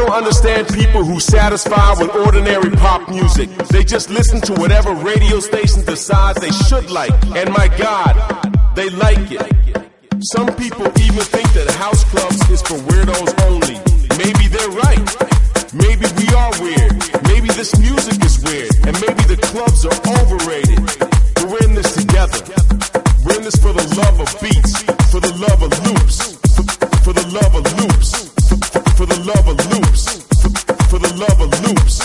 Don't understand people who satisfy with ordinary pop music. They just listen to whatever radio station decides they should like. And my God, they like it. Some people even think that house clubs is for weirdos only. Maybe they're right. Maybe we are weird. Maybe this music is weird. And maybe the clubs are overrated. But we're in this together. We're in this for the love of beats, for the love of loops, for, for the love of loops for the love of loops, for love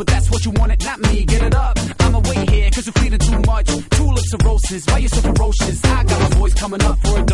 but that's what you wanted, not me. Get it up. I'm away here, cause you're feeding too much. Tulips and roses, why you so ferocious? I got my voice coming up for it.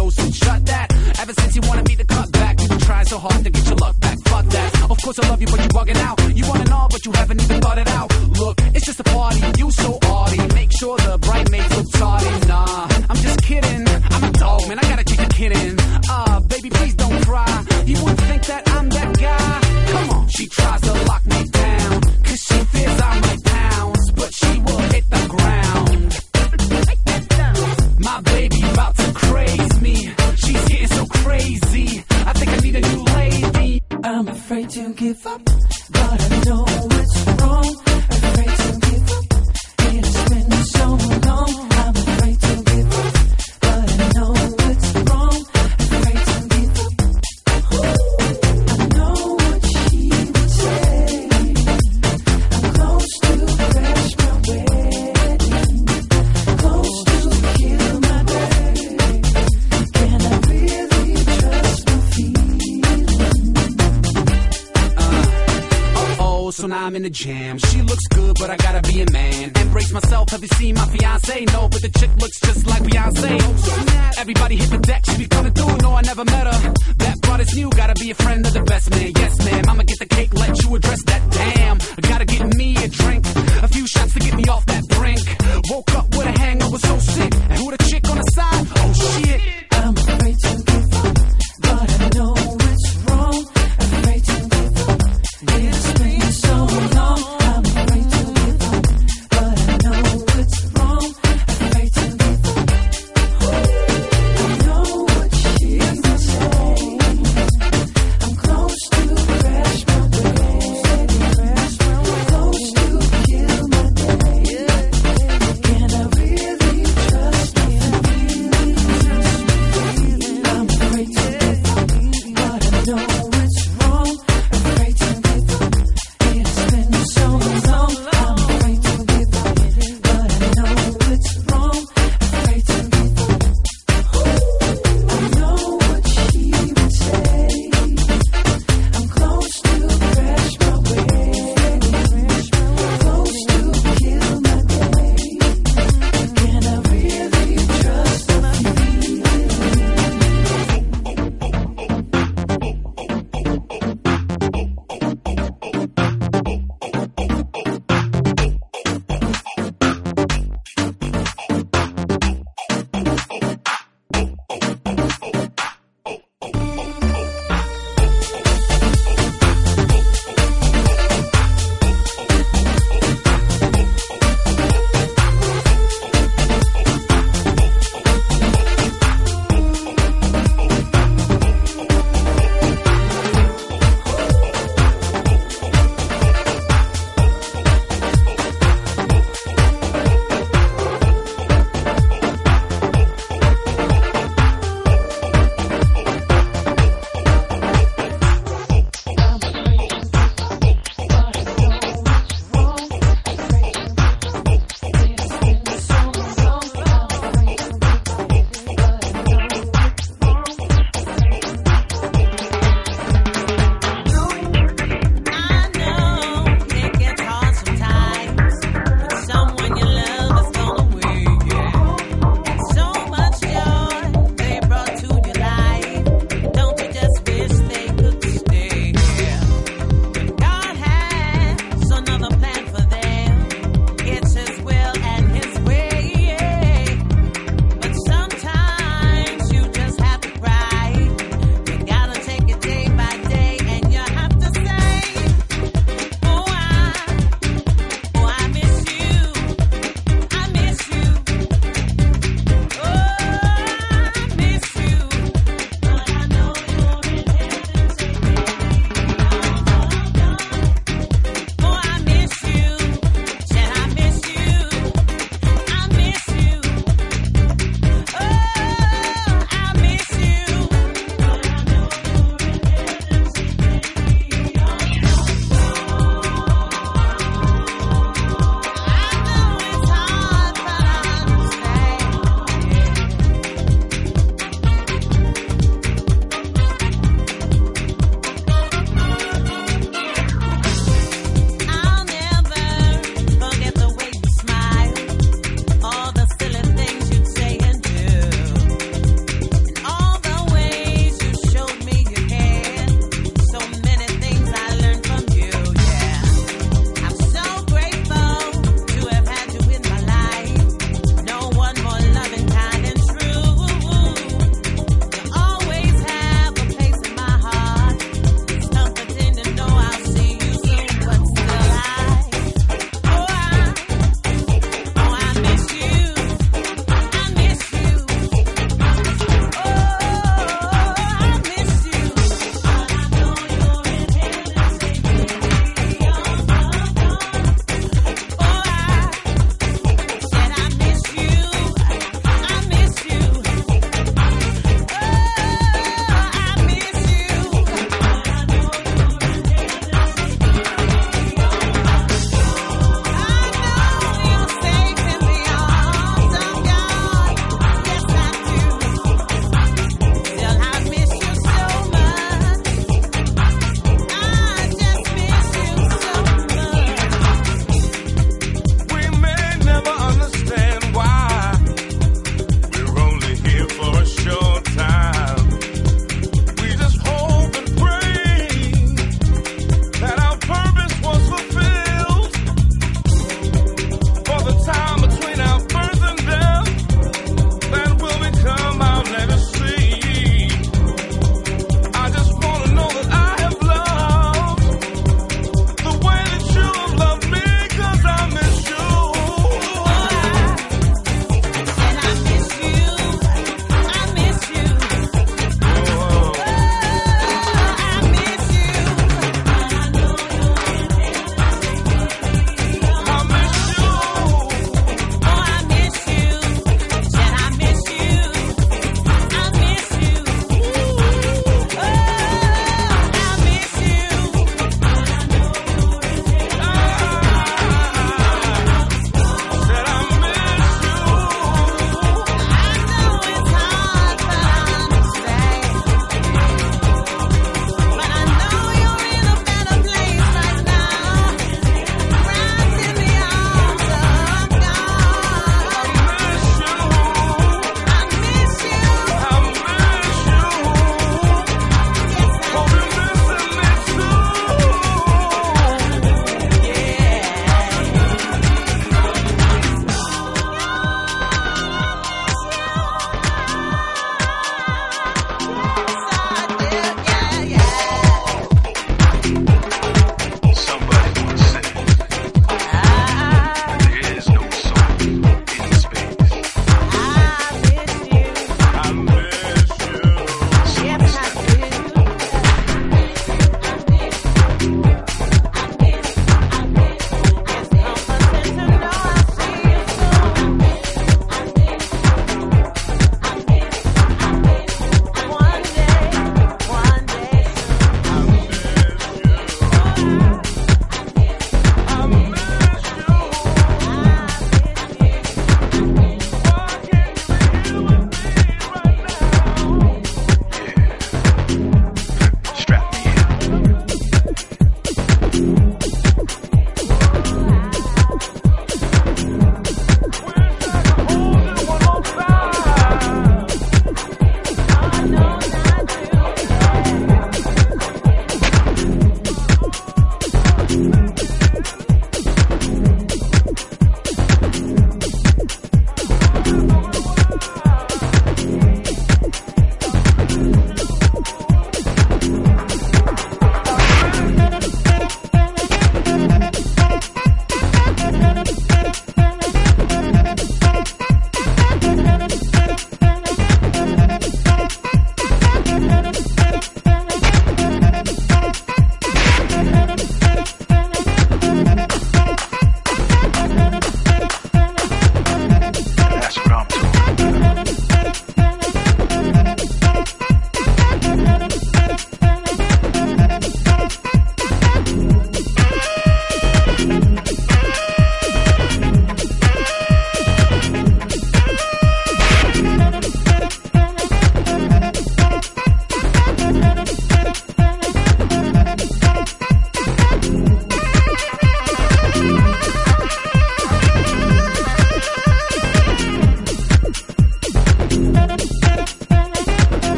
the jam. She looks good, but I gotta be a man. Embrace myself, have you seen my fiance? No, but the chick looks just like Beyonce. Everybody hit the deck, she be coming through. No, I never met her. That brought is new, gotta be a friend of the best man. Yes, ma'am, I'ma get the cake, let you address that. Damn, I gotta get me a drink.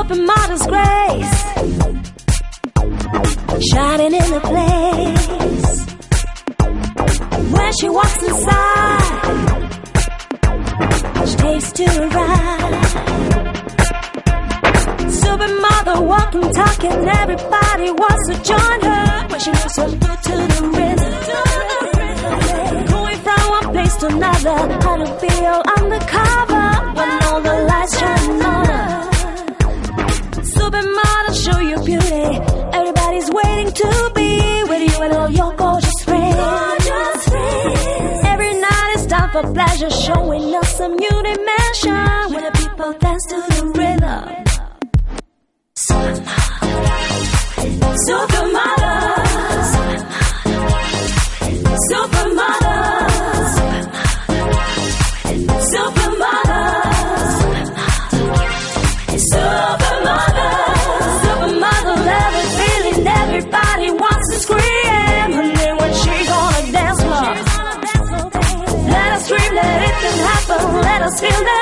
up in my disgrace, shining in the place. When she walks inside, she takes to a ride. Supermodel walking, talking, everybody wants to join. feel that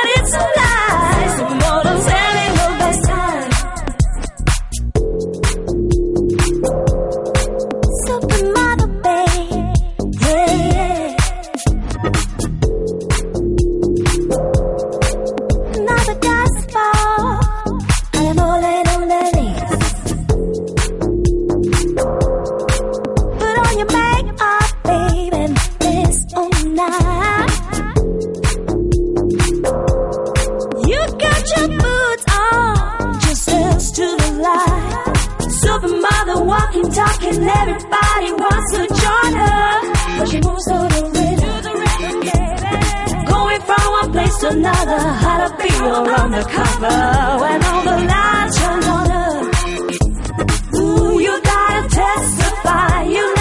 place to another, how to be the cover When all the lights turn on, ooh, you gotta testify. You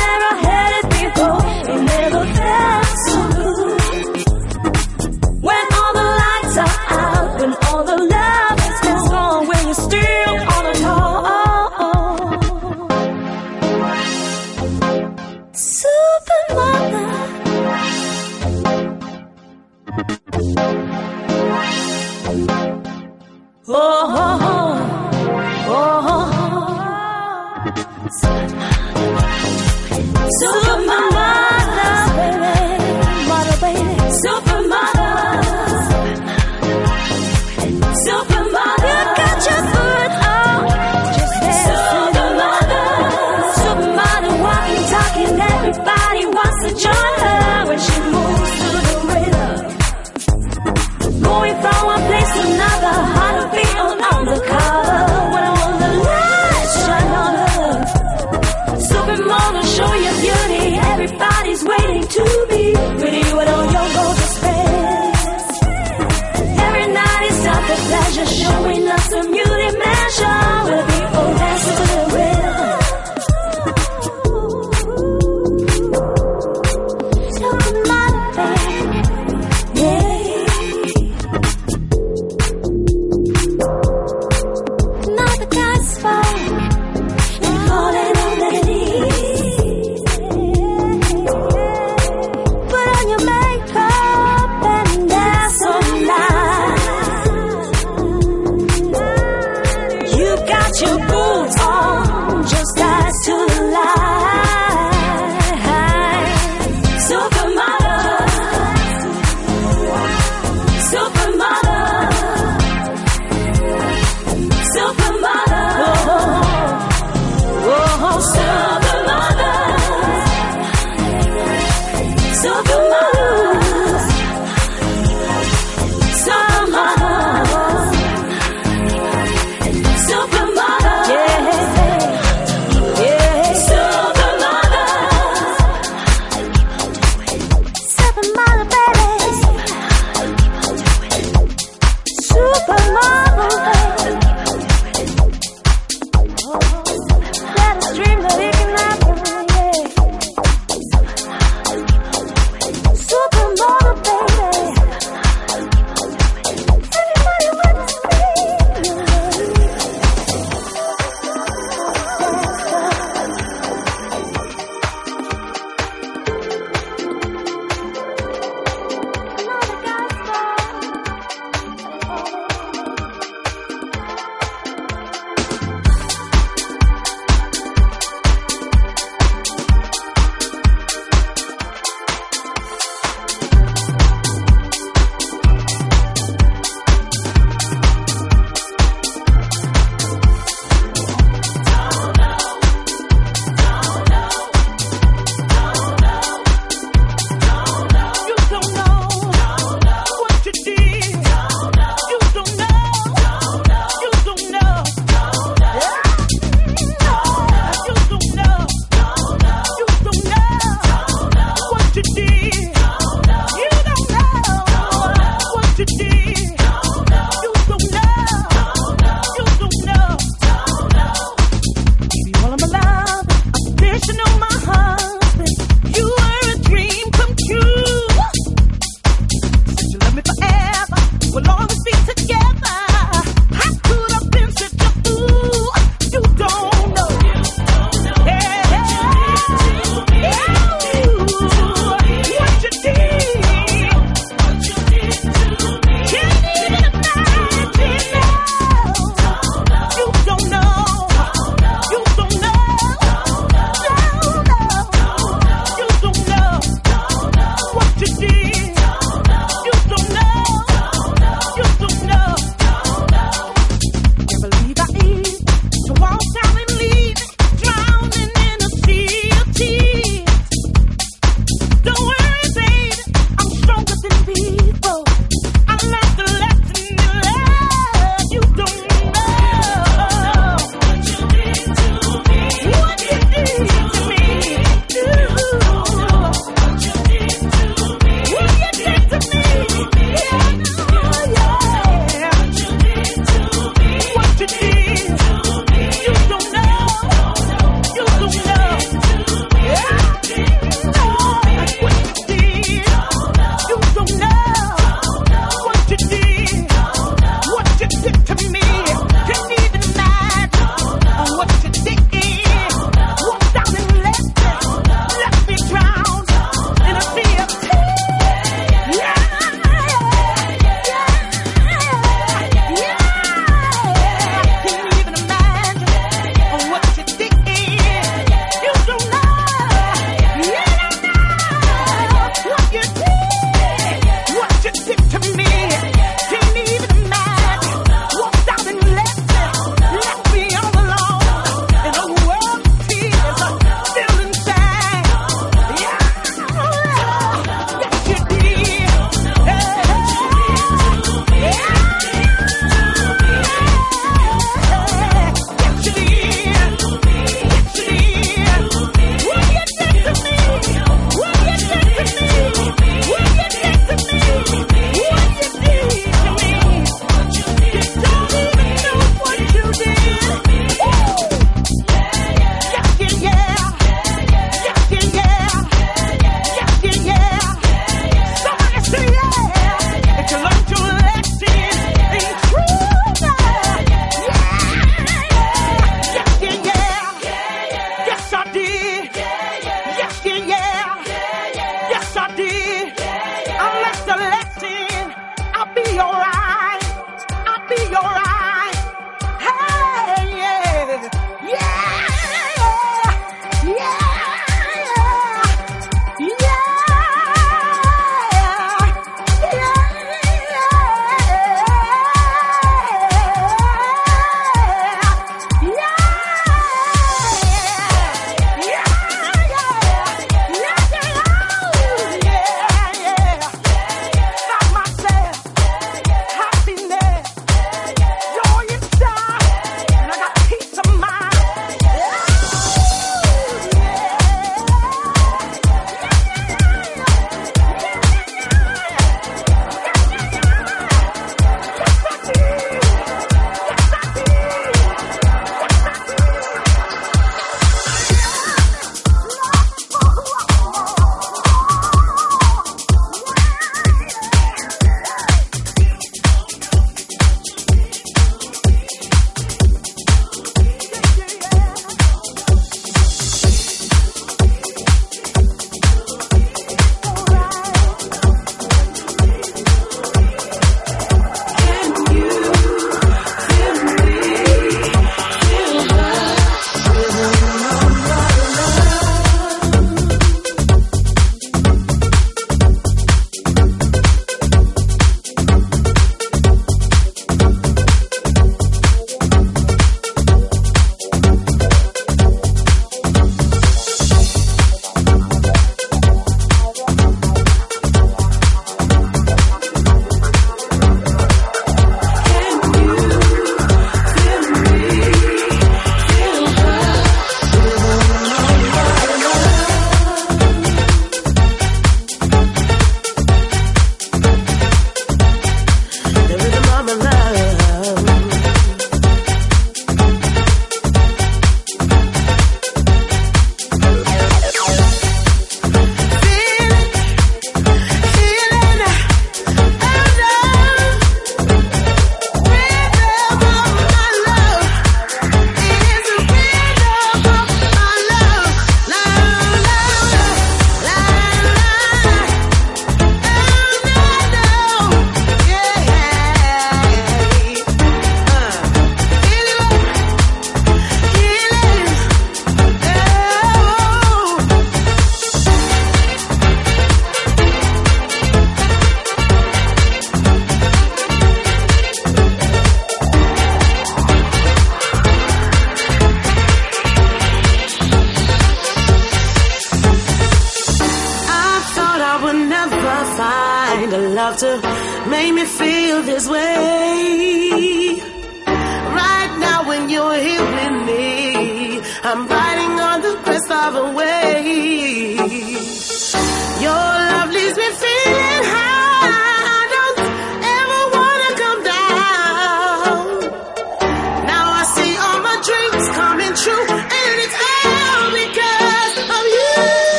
We'll always be together.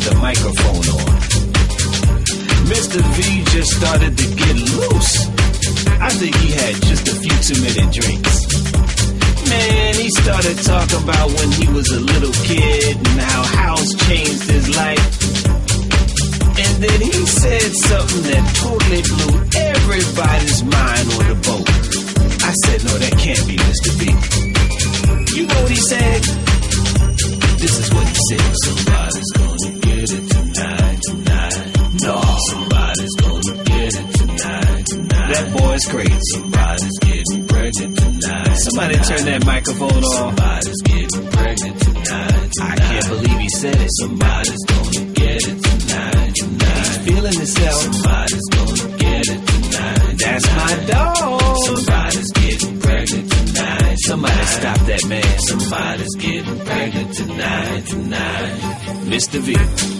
The microphone on. Mr. V just started to get loose. I think he had just a few too many drinks. Man, he started talking about when he was a little kid and how house changed his life. And then he said something that totally blew everybody's mind on the boat. I said, no, that can't be Mr. B. You know what he said? This is what he said. Somebody's gonna get it tonight, tonight. No, somebody's gonna get it tonight, tonight. That boy's crazy. Somebody's getting pregnant tonight. Somebody turn that microphone off. Somebody's getting pregnant tonight, I can't believe he said it. Somebody's gonna get it tonight, tonight. He's feeling himself. Somebody's gonna get it tonight. That's my dog. Somebody's getting pregnant tonight. Somebody stop that man. Somebody's getting pregnant tonight, tonight. Mr. V.